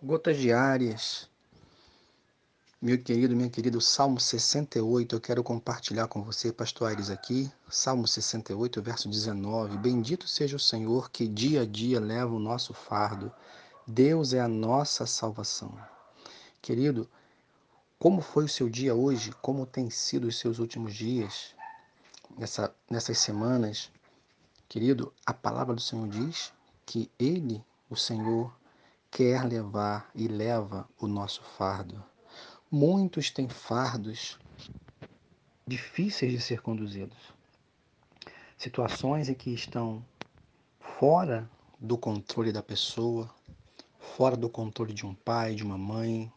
Gotas diárias. Meu querido, minha querida, o Salmo 68, eu quero compartilhar com você, pastor Aires, aqui. Salmo 68, verso 19. Bendito seja o Senhor que dia a dia leva o nosso fardo. Deus é a nossa salvação. Querido, como foi o seu dia hoje? Como tem sido os seus últimos dias? Nessa, nessas semanas? Querido, a palavra do Senhor diz que Ele, o Senhor, quer levar e leva o nosso fardo. Muitos têm fardos difíceis de ser conduzidos. Situações em que estão fora do controle da pessoa, fora do controle de um pai, de uma mãe,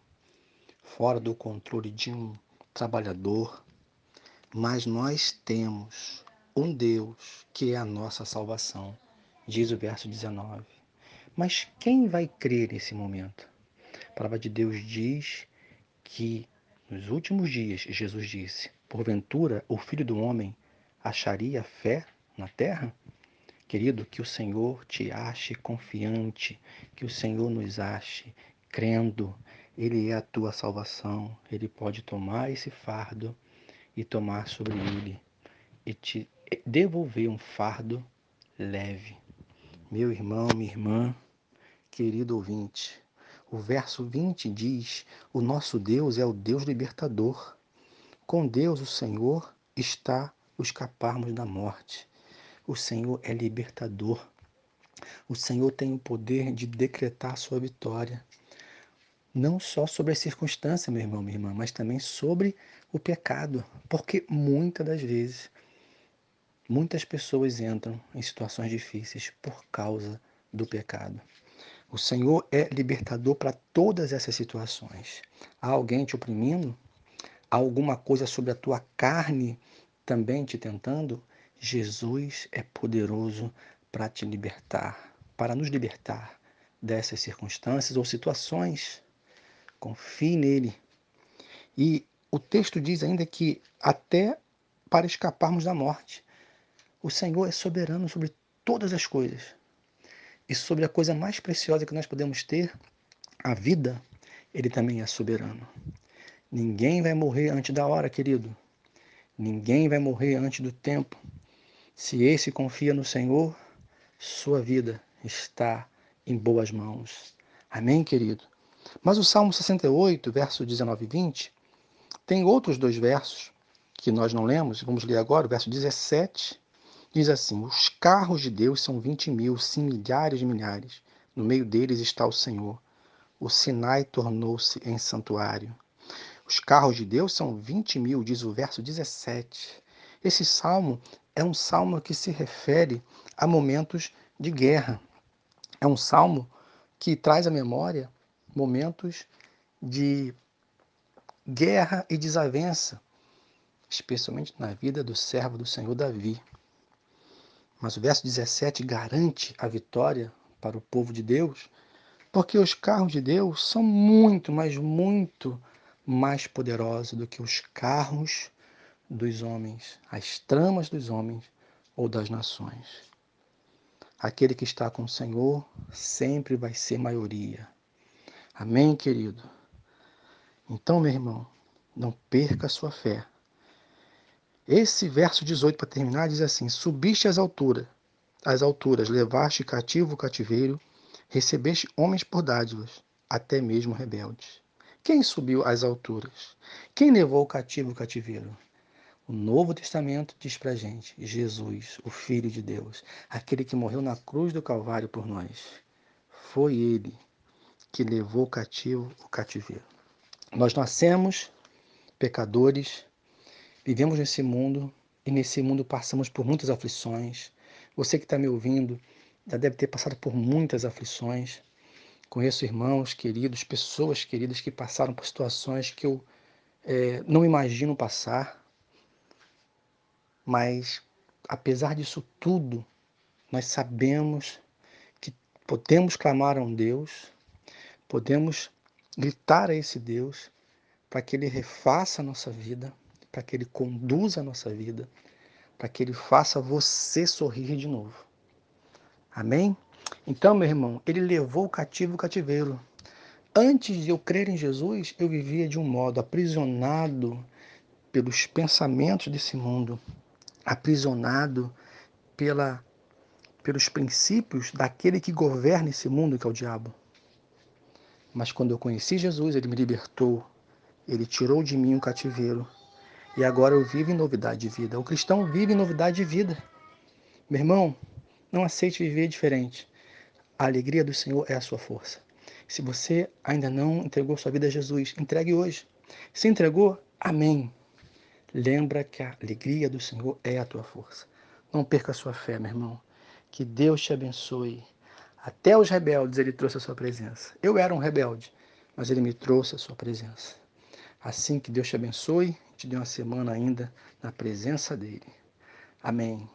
fora do controle de um trabalhador. Mas nós temos um Deus que é a nossa salvação, diz o verso 19. Mas quem vai crer nesse momento? A palavra de Deus diz que nos últimos dias, Jesus disse: Porventura o filho do homem acharia fé na terra? Querido, que o Senhor te ache confiante, que o Senhor nos ache crendo. Ele é a tua salvação. Ele pode tomar esse fardo e tomar sobre ele e te devolver um fardo leve. Meu irmão, minha irmã, querido ouvinte, o verso 20 diz: O nosso Deus é o Deus libertador. Com Deus, o Senhor, está o escaparmos da morte. O Senhor é libertador. O Senhor tem o poder de decretar sua vitória. Não só sobre as circunstâncias, meu irmão, minha irmã, mas também sobre o pecado. Porque muitas das vezes, muitas pessoas entram em situações difíceis por causa do pecado. O Senhor é libertador para todas essas situações. Há alguém te oprimindo? Há alguma coisa sobre a tua carne também te tentando? Jesus é poderoso para te libertar, para nos libertar dessas circunstâncias ou situações. Confie nele. E o texto diz ainda que até para escaparmos da morte. O Senhor é soberano sobre todas as coisas e sobre a coisa mais preciosa que nós podemos ter, a vida, ele também é soberano. Ninguém vai morrer antes da hora, querido. Ninguém vai morrer antes do tempo. Se esse confia no Senhor, sua vida está em boas mãos. Amém, querido? Mas o Salmo 68, verso 19 e 20, tem outros dois versos que nós não lemos, vamos ler agora, o verso 17 Diz assim: Os carros de Deus são vinte mil, sim, milhares de milhares. No meio deles está o Senhor. O Sinai tornou-se em santuário. Os carros de Deus são vinte mil, diz o verso 17. Esse salmo é um salmo que se refere a momentos de guerra. É um salmo que traz à memória momentos de guerra e desavença, especialmente na vida do servo do Senhor Davi. Mas o verso 17 garante a vitória para o povo de Deus, porque os carros de Deus são muito, mas muito mais poderosos do que os carros dos homens, as tramas dos homens ou das nações. Aquele que está com o Senhor sempre vai ser maioria. Amém, querido? Então, meu irmão, não perca a sua fé. Esse verso 18 para terminar diz assim: Subiste às alturas, às alturas, levaste cativo o cativeiro, recebeste homens por dádivas, até mesmo rebeldes. Quem subiu às alturas? Quem levou o cativo o cativeiro? O Novo Testamento diz para gente: Jesus, o Filho de Deus, aquele que morreu na cruz do Calvário por nós. Foi ele que levou cativo o cativeiro. Nós nascemos pecadores, Vivemos nesse mundo e nesse mundo passamos por muitas aflições. Você que está me ouvindo já deve ter passado por muitas aflições. Conheço irmãos queridos, pessoas queridas que passaram por situações que eu é, não imagino passar. Mas, apesar disso tudo, nós sabemos que podemos clamar a um Deus, podemos gritar a esse Deus para que Ele refaça a nossa vida, para que Ele conduza a nossa vida, para que Ele faça você sorrir de novo. Amém? Então, meu irmão, Ele levou o cativo o cativeiro. Antes de eu crer em Jesus, eu vivia de um modo aprisionado pelos pensamentos desse mundo, aprisionado pela, pelos princípios daquele que governa esse mundo, que é o diabo. Mas quando eu conheci Jesus, ele me libertou, ele tirou de mim o cativeiro. E agora eu vivo em novidade de vida. O cristão vive em novidade de vida. Meu irmão, não aceite viver diferente. A alegria do Senhor é a sua força. Se você ainda não entregou sua vida a Jesus, entregue hoje. Se entregou, amém. Lembra que a alegria do Senhor é a tua força. Não perca a sua fé, meu irmão. Que Deus te abençoe. Até os rebeldes ele trouxe a sua presença. Eu era um rebelde, mas ele me trouxe a sua presença. Assim que Deus te abençoe, te dê uma semana ainda na presença dele. Amém.